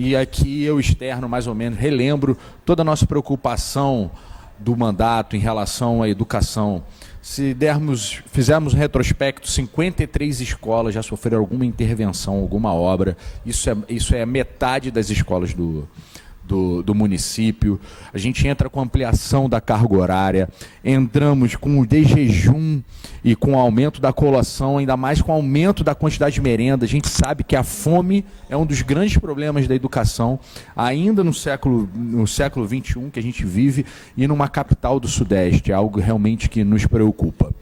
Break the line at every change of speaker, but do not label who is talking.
E aqui eu externo mais ou menos, relembro toda a nossa preocupação do mandato em relação à educação. Se dermos, fizermos um retrospecto, 53 escolas já sofreram alguma intervenção, alguma obra. Isso é, isso é metade das escolas do, do, do, município, a gente entra com ampliação da carga horária, entramos com o desjejum e com o aumento da colação, ainda mais com o aumento da quantidade de merenda. A gente sabe que a fome é um dos grandes problemas da educação, ainda no século, no século XXI que a gente vive e numa capital do Sudeste, é algo realmente que nos preocupa.